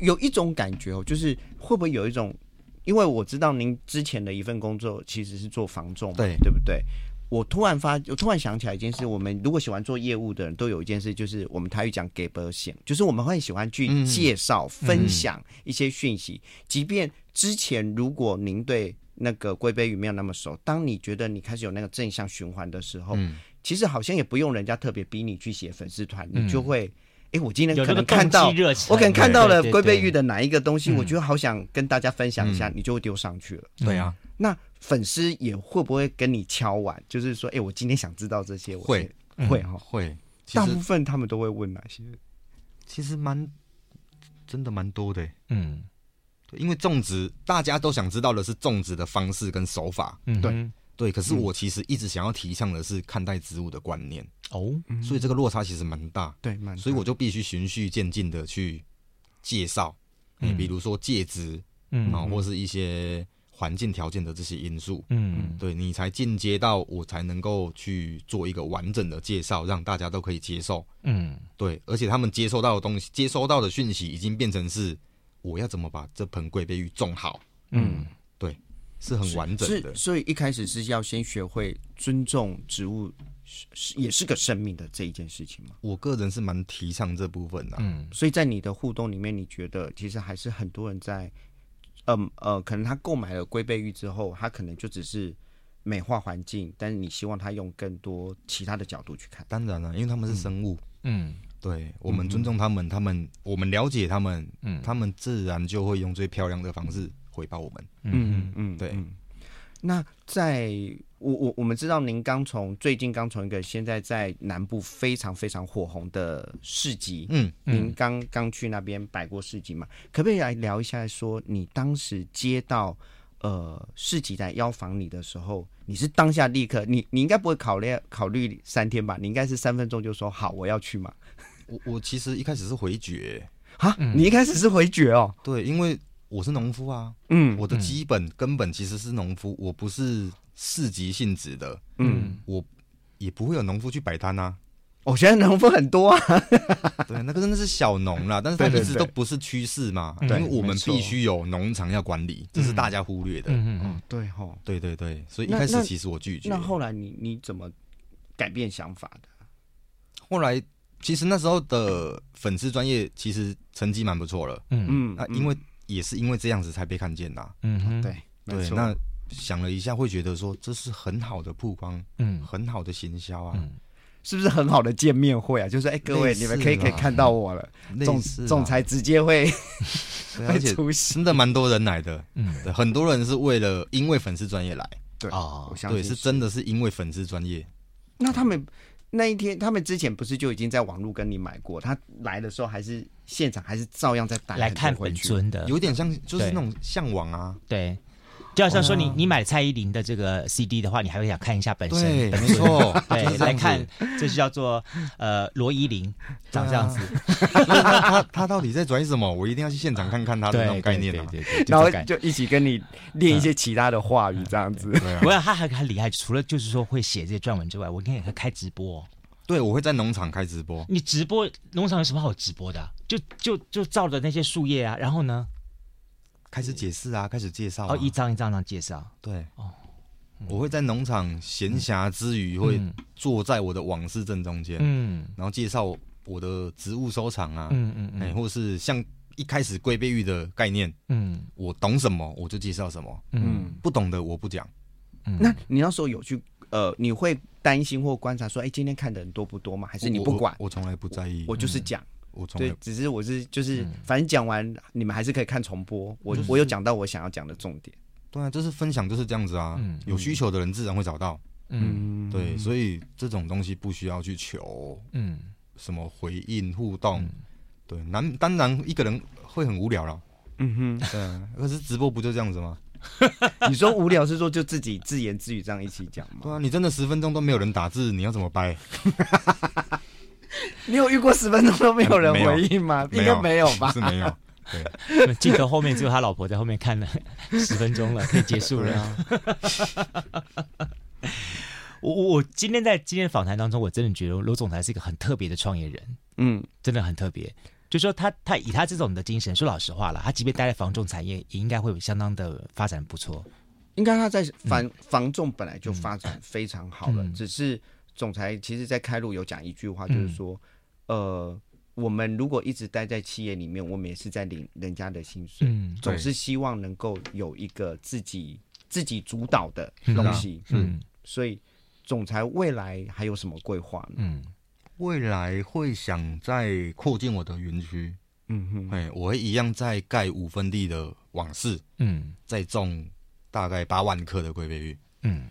有一种感觉哦，就是会不会有一种，因为我知道您之前的一份工作其实是做房仲，对。对不对？我突然发，我突然想起来一件事，我们如果喜欢做业务的人都有一件事，就是我们台语讲给保险，就是我们会喜欢去介绍、嗯、分享一些讯息，嗯、即便之前如果您对那个龟背芋没有那么熟，当你觉得你开始有那个正向循环的时候，嗯、其实好像也不用人家特别逼你去写粉丝团，你就会。哎，我今天可能看到，我可能看到了龟背玉的哪一个东西，我觉得好想跟大家分享一下，你就会丢上去了。对啊，那粉丝也会不会跟你敲碗？就是说，哎，我今天想知道这些，会会哈会。大部分他们都会问哪些？其实蛮真的蛮多的。嗯，因为种植大家都想知道的是种植的方式跟手法。嗯，对。对，可是我其实一直想要提倡的是看待植物的观念哦，所以这个落差其实蛮大。对，蛮。所以我就必须循序渐进的去介绍，嗯，比如说介质，嗯，啊，或是一些环境条件的这些因素，嗯，对你才进阶到我才能够去做一个完整的介绍，让大家都可以接受，嗯，对，而且他们接收到的东西，接收到的讯息已经变成是我要怎么把这盆龟背玉种好，嗯。对是很完整的，所以一开始是要先学会尊重植物，是也是个生命的这一件事情嘛。我个人是蛮提倡这部分的，嗯，所以在你的互动里面，你觉得其实还是很多人在，嗯呃，呃，可能他购买了龟背玉之后，他可能就只是美化环境，但是你希望他用更多其他的角度去看。当然了，因为他们是生物，嗯，对，我们尊重他们，他们我们了解他们，嗯，他们自然就会用最漂亮的方式。回报我们，嗯嗯嗯，对。那在我我我们知道，您刚从最近刚从一个现在在南部非常非常火红的市集，嗯，您刚刚去那边摆过市集嘛？可不可以来聊一下，说你当时接到呃市集来邀访你的时候，你是当下立刻，你你应该不会考虑考虑三天吧？你应该是三分钟就说好，我要去嘛？我我其实一开始是回绝，啊，你一开始是回绝哦？对，因为。我是农夫啊，嗯，我的基本根本其实是农夫，我不是市集性质的，嗯，我也不会有农夫去摆摊啊。我觉得农夫很多啊，对，那个真的是小农啦，但是它一直都不是趋势嘛，因为我们必须有农场要管理，这是大家忽略的，嗯嗯，对哈，对对对，所以一开始其实我拒绝。那后来你你怎么改变想法的？后来其实那时候的粉丝专业其实成绩蛮不错了，嗯。嗯，那，因为。也是因为这样子才被看见的。嗯哼，对对。那想了一下，会觉得说这是很好的曝光，嗯，很好的行销啊，是不是很好的见面会啊？就是哎，各位你们可以可以看到我了，总总裁直接会，而且真的蛮多人来的，嗯，对，很多人是为了因为粉丝专业来，对啊，对，是真的是因为粉丝专业。那他们那一天，他们之前不是就已经在网络跟你买过？他来的时候还是？现场还是照样在带来看本尊的，有点像就是那种向往啊。对，就好像说你你买蔡依林的这个 CD 的话，你还会想看一下本身。对，没错，对，来看这是叫做呃罗依林长这样子。他他到底在拽什么？我一定要去现场看看他的那种概念啊。对对，然后就一起跟你练一些其他的话语这样子。不过他还很厉害，除了就是说会写这些撰文之外，我应该也会开直播。对，我会在农场开直播。你直播农场有什么好直播的？就就就照着那些树叶啊，然后呢，开始解释啊，开始介绍，哦，一张一张的介绍。对，哦，我会在农场闲暇之余，会坐在我的往事正中间，嗯，然后介绍我的植物收藏啊，嗯嗯嗯，或是像一开始龟背玉的概念，嗯，我懂什么我就介绍什么，嗯，不懂的我不讲。那你那时候有去？呃，你会担心或观察说，哎，今天看的人多不多吗？还是你不管？我从来不在意，我就是讲，我从来对，只是我是就是，反正讲完你们还是可以看重播。我我有讲到我想要讲的重点。对啊，就是分享就是这样子啊。有需求的人自然会找到。嗯，对，所以这种东西不需要去求，嗯，什么回应互动。对，难当然一个人会很无聊了。嗯哼，对，可是直播不就这样子吗？你说无聊是说就自己自言自语这样一起讲吗？对啊，你真的十分钟都没有人打字，你要怎么掰？你有遇过十分钟都没有人回应吗？应该没有吧？是没有。对，镜头后面只有他老婆在后面看了十分钟了，可以结束了。我我今天在今天访谈当中，我真的觉得罗总裁是一个很特别的创业人。嗯，真的很特别。就说他他以他这种的精神，说老实话了，他即便待在房仲产业，也应该会有相当的发展不错。应该他在房、嗯、房仲本来就发展非常好了，嗯、只是总裁其实在开路有讲一句话，就是说，嗯、呃，我们如果一直待在企业里面，我们也是在领人家的薪水，嗯，总是希望能够有一个自己自己主导的东西，嗯，所以总裁未来还有什么规划呢？嗯，未来会想再扩建我的园区，嗯哼，哎，我会一样再盖五分地的网室，嗯，再种。大概八万棵的龟背芋，嗯，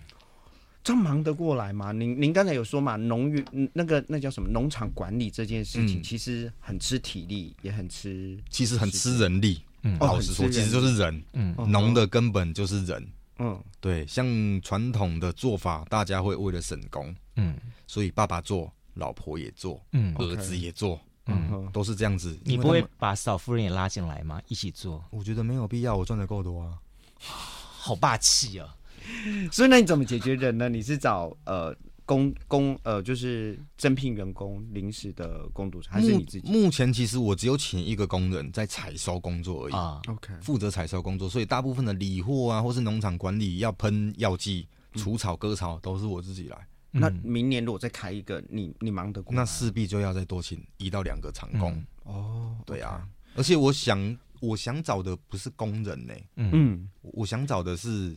这样忙得过来吗？您您刚才有说嘛，农园那个那叫什么农场管理这件事情，其实很吃体力，也很吃，其实很吃人力。嗯，老实说，其实就是人。嗯，农的根本就是人。嗯，对，像传统的做法，大家会为了省工，嗯，所以爸爸做，老婆也做，嗯，儿子也做，嗯，都是这样子。你不会把嫂夫人也拉进来吗？一起做？我觉得没有必要，我赚的够多啊。好霸气啊！所以那你怎么解决人呢？你是找呃工工呃就是征聘员工临时的工读生，还是你自己？目前其实我只有请一个工人在采收工作而已啊。OK，负责采收工作，所以大部分的理货啊，或是农场管理要喷药剂、除草、割草，都是我自己来。嗯、那明年如果再开一个，你你忙得过？那势必就要再多请一到两个长工。嗯、哦，对啊，而且我想。我想找的不是工人呢、欸，嗯，我想找的是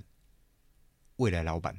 未来老板。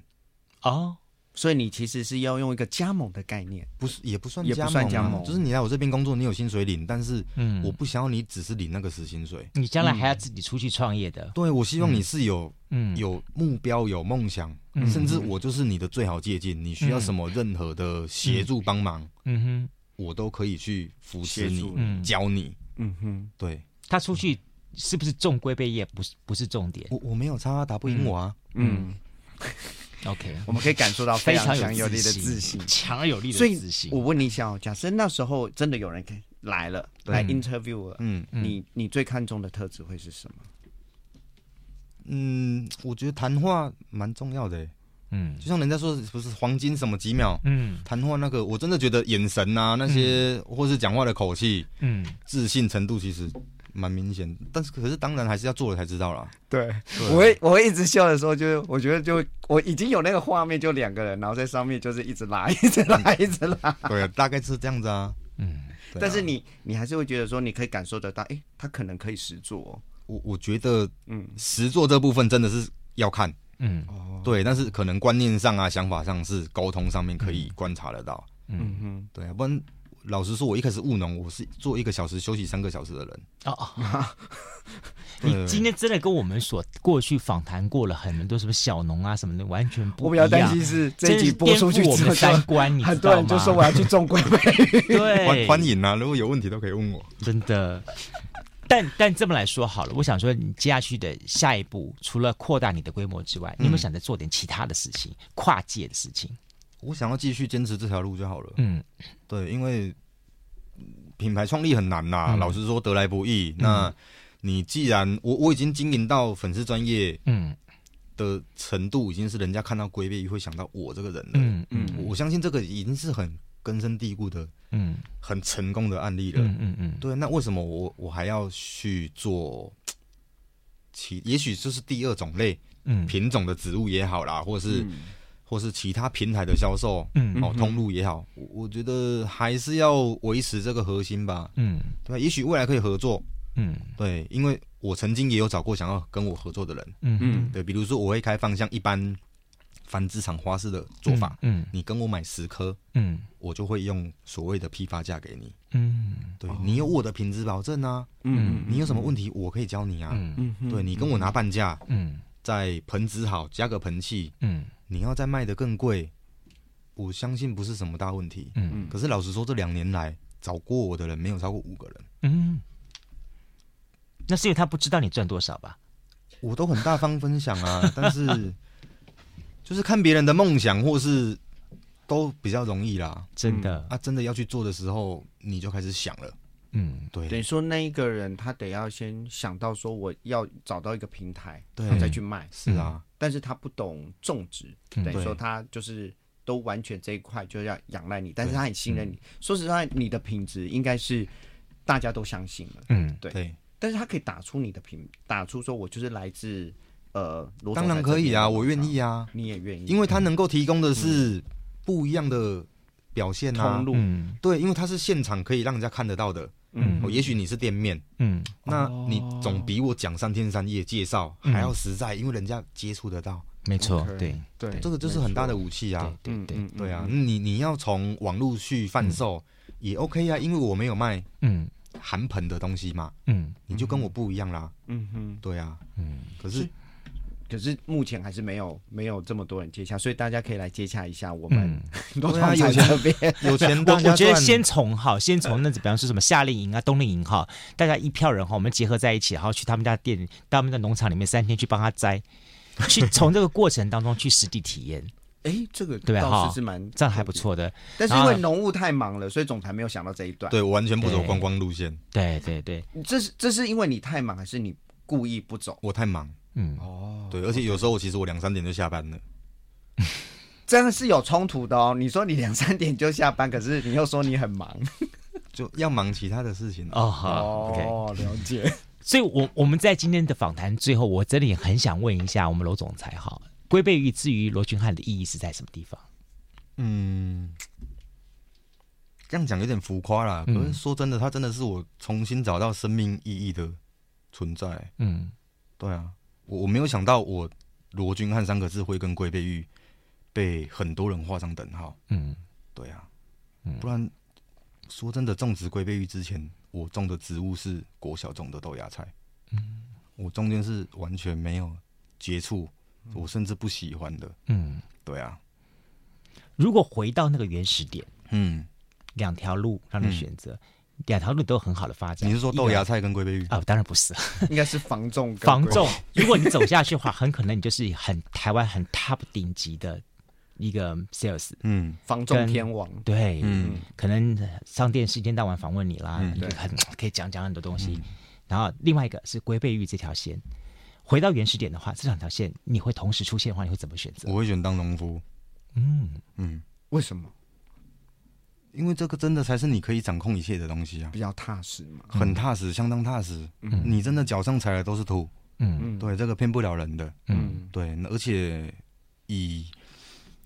哦，所以你其实是要用一个加盟的概念，不是也不算也不算加盟，就是你来我这边工作，你有薪水领，但是嗯，我不想要你只是领那个死薪水，你将来还要自己出去创业的，对，我希望你是有嗯。有目标、有梦想，甚至我就是你的最好借鉴，你需要什么任何的协助帮忙，嗯。哼，我都可以去扶持你，嗯，教你，嗯哼，对。他出去是不是种龟背叶？不是，不是重点。我我没有差，打不赢我啊。嗯 ，OK，我们可以感受到非常强有力的自自信，强而有力的自信。我问你一下哦，假设那时候真的有人来了，来 interview 了，嗯，你你最看重的特质会是什么？嗯，我觉得谈话蛮重要的。嗯，就像人家说，不是黄金什么几秒？嗯，谈话那个，我真的觉得眼神啊，那些或是讲话的口气，嗯，自信程度其实。蛮明显，但是可是当然还是要做了才知道啦。对，对我会我会一直笑的时候，就是我觉得就我已经有那个画面，就两个人，然后在上面就是一直拉，一直拉，一直拉。对，大概是这样子啊。嗯，啊、但是你你还是会觉得说，你可以感受得到，哎、欸，他可能可以实做、哦。我我觉得，嗯，实做这部分真的是要看，嗯，哦，对，但是可能观念上啊、想法上是沟通上面可以观察得到。嗯哼，对啊，不然。老实说，我一开始务农，我是做一个小时休息三个小时的人。哦 哦，你今天真的跟我们所过去访谈过了很多什么小农啊什么的完全不一样。我比较担心是这一集播出去之后，我们三观，很多人就说我要去种龟背。对，欢迎啊！如果有问题都可以问我。真的，但但这么来说好了，我想说，你接下去的下一步，除了扩大你的规模之外，你有没有想着做点其他的事情，跨界的事情？我想要继续坚持这条路就好了。嗯，对，因为品牌创立很难呐、啊，嗯、老实说得来不易。嗯、那你既然我我已经经营到粉丝专业嗯的程度，已经是人家看到龟背芋会想到我这个人了。嗯嗯，嗯我相信这个已经是很根深蒂固的，嗯，很成功的案例了。嗯嗯嗯，对，那为什么我我还要去做其？也许就是第二种类，嗯，品种的植物也好啦，或者是。嗯或是其他平台的销售，嗯，哦，通路也好，我我觉得还是要维持这个核心吧，嗯，对，也许未来可以合作，嗯，对，因为我曾经也有找过想要跟我合作的人，嗯嗯，对，比如说我会开放像一般繁殖场花式的做法，嗯，你跟我买十颗，嗯，我就会用所谓的批发价给你，嗯，对，你有我的品质保证啊，嗯，你有什么问题我可以教你啊，嗯。嗯，对，你跟我拿半价，嗯，再盆子好加个盆器，嗯。你要再卖的更贵，我相信不是什么大问题。嗯嗯。可是老实说，这两年来找过我的人没有超过五个人。嗯。那是因为他不知道你赚多少吧？我都很大方分享啊，但是就是看别人的梦想或是都比较容易啦。真的。啊，真的要去做的时候，你就开始想了。嗯，对。等于说那一个人他得要先想到说我要找到一个平台，对，再去卖。是啊。但是他不懂种植，嗯、等于说他就是都完全这一块就要仰赖你，但是他很信任你。嗯、说实话，你的品质应该是大家都相信了。嗯，对。对，但是他可以打出你的品，打出说我就是来自呃罗当然可以啊，我愿意啊，你也愿意，因为他能够提供的是不一样的表现啊。通。路，嗯。对，因为他是现场可以让人家看得到的。嗯。哦，也许你是店面，嗯。那你总比我讲三天三夜介绍嗯还要实在，因为人家接触得到，没错对对，这个就是很大的武器啊。对对，对啊，你你要从网络去贩售也 OK 啊，因为我没有卖嗯。含盆的东西嘛，嗯。你就跟我不一样啦。嗯哼。对啊，嗯，可是可是目前还是没有没有这么多人接洽，所以大家可以来接洽一下我们嗯，对啊总裁这边。有钱我觉得先从哈，先从那比方说什么夏令营啊、冬令营哈，大家一票人哈，我们结合在一起，然后去他们家店、到他们的农场里面三天去帮他摘，去 从这个过程当中去实地体验，哎，这个对啊倒哈是是蛮这样还不。错的。但是因为农务太忙了，所以总裁没有想到这一段。，对我完全不走观光路线，对对对，这是这是因为你太忙，还是你故意不走？我太忙。嗯，哦，对，而且有时候我其实我两三点就下班了。真的是有冲突的哦。你说你两三点就下班，可是你又说你很忙。就要忙其他的事情哦好，OK。哦，了解。所以我，我我们在今天的访谈最后，我真的也很想问一下我们罗总裁哈，龟背芋至于罗俊汉的意义是在什么地方？嗯，这样讲有点浮夸啦。可嗯是说真的，他真的是我重新找到生命意义的存在。嗯对啊，我我没有想到我罗军汉三个字会跟龟背玉被很多人画上等号。嗯对啊，不然说真的，种植龟背玉之前，我种的植物是国小种的豆芽菜。嗯，我中间是完全没有接触，我甚至不喜欢的。嗯，对啊，如果回到那个原始点，嗯，两条路让你选择，两条路都有很好的发展。你是说豆芽菜跟龟背芋？啊、当然不是，应该是房仲跟防重。如果你走下去的话，很可能你就是很台湾很 top 顶级的一个 sales。嗯防重天王。对，嗯可能上电视一天到晚访问你啦，嗯你很可以讲讲很多东西。然后另外一个是龟背芋这条线，回到原始点的话，这两条线你会同时出现的话，你会怎么选择？我会选当农夫。嗯，嗯，为什么？因为这个真的才是你可以掌控一切的东西啊，比较踏实嘛。很踏实，相当踏实。嗯你真的脚上踩的都是土，嗯嗯，对，这个骗不了人的。嗯对，而且以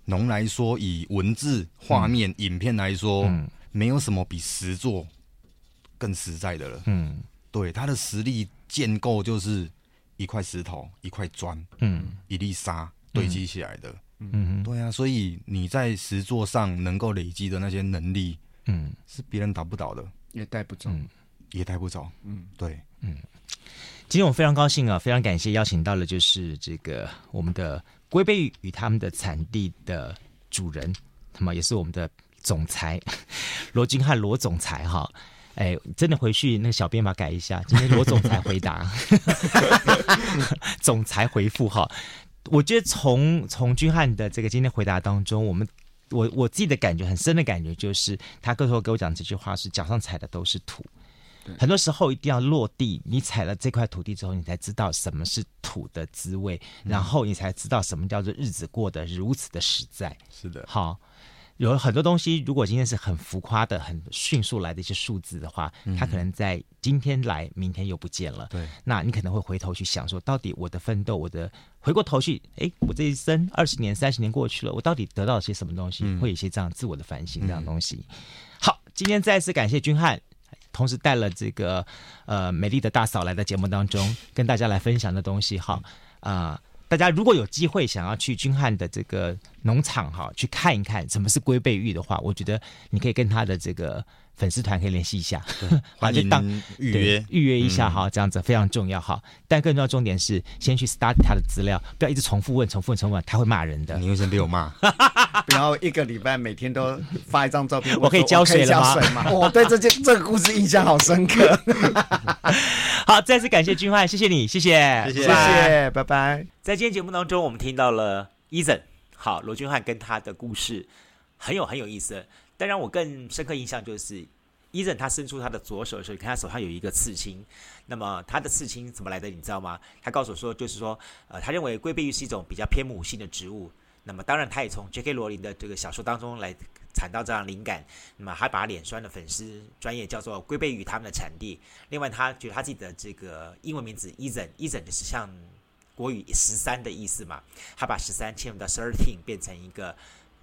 农来说，以文字、画面、影片来说，嗯没有什么比实作更实在的了。嗯对，他的实力建构就是一块石头、一块砖、嗯一粒沙堆积起来的。嗯对啊，所以你在实作上能够累积的那些能力，嗯是别人达不到的，也带不走。嗯也带不走。嗯，对，嗯今天我非常高兴啊，非常感谢邀请到了就是这个我们的龟背芋与他们的产地的主人，那么也是我们的总裁罗金汉罗总裁哈。哎，真的回去那个小编把改一下，今天罗总裁回答，总裁回复哈。我觉得从从君汉的这个今天回答当中，我们我我自己的感觉很深的感觉就是，他个头给我讲这句话是脚上踩的都是土。很多时候一定要落地，你踩了这块土地之后，你才知道什么是土的滋味，然后你才知道什么叫做日子过得如此的实在。是的，好，有很多东西，如果今天是很浮夸的、很迅速来的一些数字的话，它可能在今天来，明天又不见了。对，那你可能会回头去想说，到底我的奋斗，我的回过头去，哎，我这一生二十年、三十年过去了，我到底得到了些什么东西？会有一些这样自我的反省，这样东西。好，今天再次感谢君汉。同时带了这个呃美丽的大嫂来到节目当中，跟大家来分享的东西哈啊、呃，大家如果有机会想要去君汉的这个农场哈去看一看什么是龟背芋的话，我觉得你可以跟他的这个粉丝团可以联系一下，欢迎当预约预约一下哈，这样子非常重要哈。但更重要重点是先去 study 他的资料，不要一直重复问、重复问、重复问，他会骂人的。你为什么被我骂。不要一个礼拜每天都发一张照片。我可以浇水了吗？我 对这件这个故事印象好深刻。好，再次感谢君汉，谢谢你，谢谢，谢谢谢谢，拜拜。在今天节目当中，我们听到了 Eason，好，罗君汉跟他的故事很有很有意思。但让我更深刻印象就是，Eason 他伸出他的左手的时候，你看他手上有一个刺青。那么他的刺青怎么来的？你知道吗？他告诉我说，就是说，呃，他认为龟背芋是一种比较偏母性的植物。那么当然，他也从 J.K. 罗琳的这个小说当中来产到这样灵感。那么还把脸酸的粉丝专业叫做龟背芋他们的产地。另外，他觉得他自己的这个英文名字 Eason，Eason 就是像国语十三的意思嘛。他把十三迁入到 thirteen，变成一个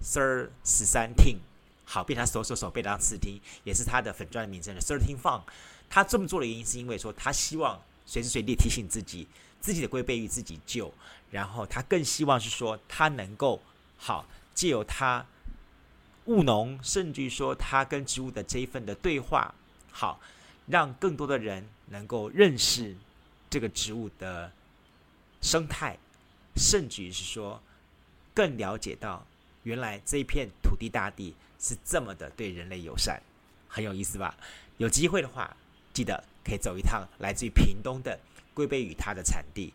thir 十三 teen，好，变成手手手背当词听，也是他的粉钻的名称的 thirteen fun。他这么做的原因是因为说他希望随时随地提醒自己。自己的龟背芋自己救，然后他更希望是说他能够好借由他务农，甚至于说他跟植物的这一份的对话，好让更多的人能够认识这个植物的生态，甚至于是说更了解到原来这一片土地大地是这么的对人类友善，很有意思吧？有机会的话，记得可以走一趟来自于屏东的。龟背芋它的产地，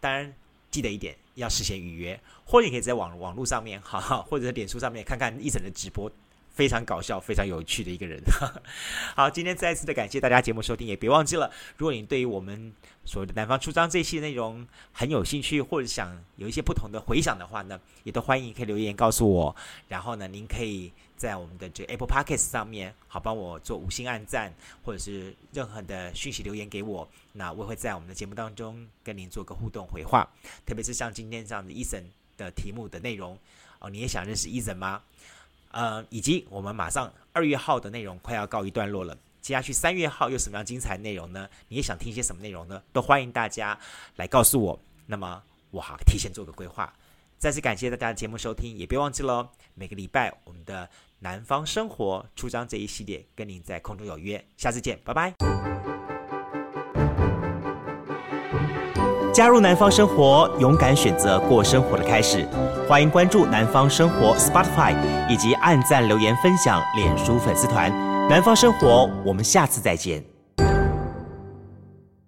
当然记得一点，要事先预约，或者你可以在网网络上面，哈哈，或者在脸书上面看看一整的直播，非常搞笑、非常有趣的一个人。好，今天再一次的感谢大家节目收听，也别忘记了，如果你对于我们所谓的南方出张这一期内容很有兴趣，或者想有一些不同的回响的话呢，也都欢迎可以留言告诉我，然后呢，您可以。在我们的这 Apple Podcast 上面，好帮我做五星按赞，或者是任何的讯息留言给我，那我会在我们的节目当中跟您做个互动回话。特别是像今天这样的 Eason 的题目的内容，哦，你也想认识 Eason 吗？呃，以及我们马上二月号的内容快要告一段落了，接下去三月号有什么样精彩内容呢？你也想听些什么内容呢？都欢迎大家来告诉我，那么我好提前做个规划。再次感谢大家的节目收听，也别忘记喽，每个礼拜我们的南方生活出张这一系列，跟您在空中有约，下次见，拜拜。加入南方生活，勇敢选择过生活的开始。欢迎关注南方生活 Spotify，以及按赞、留言、分享脸书粉丝团。南方生活，我们下次再见。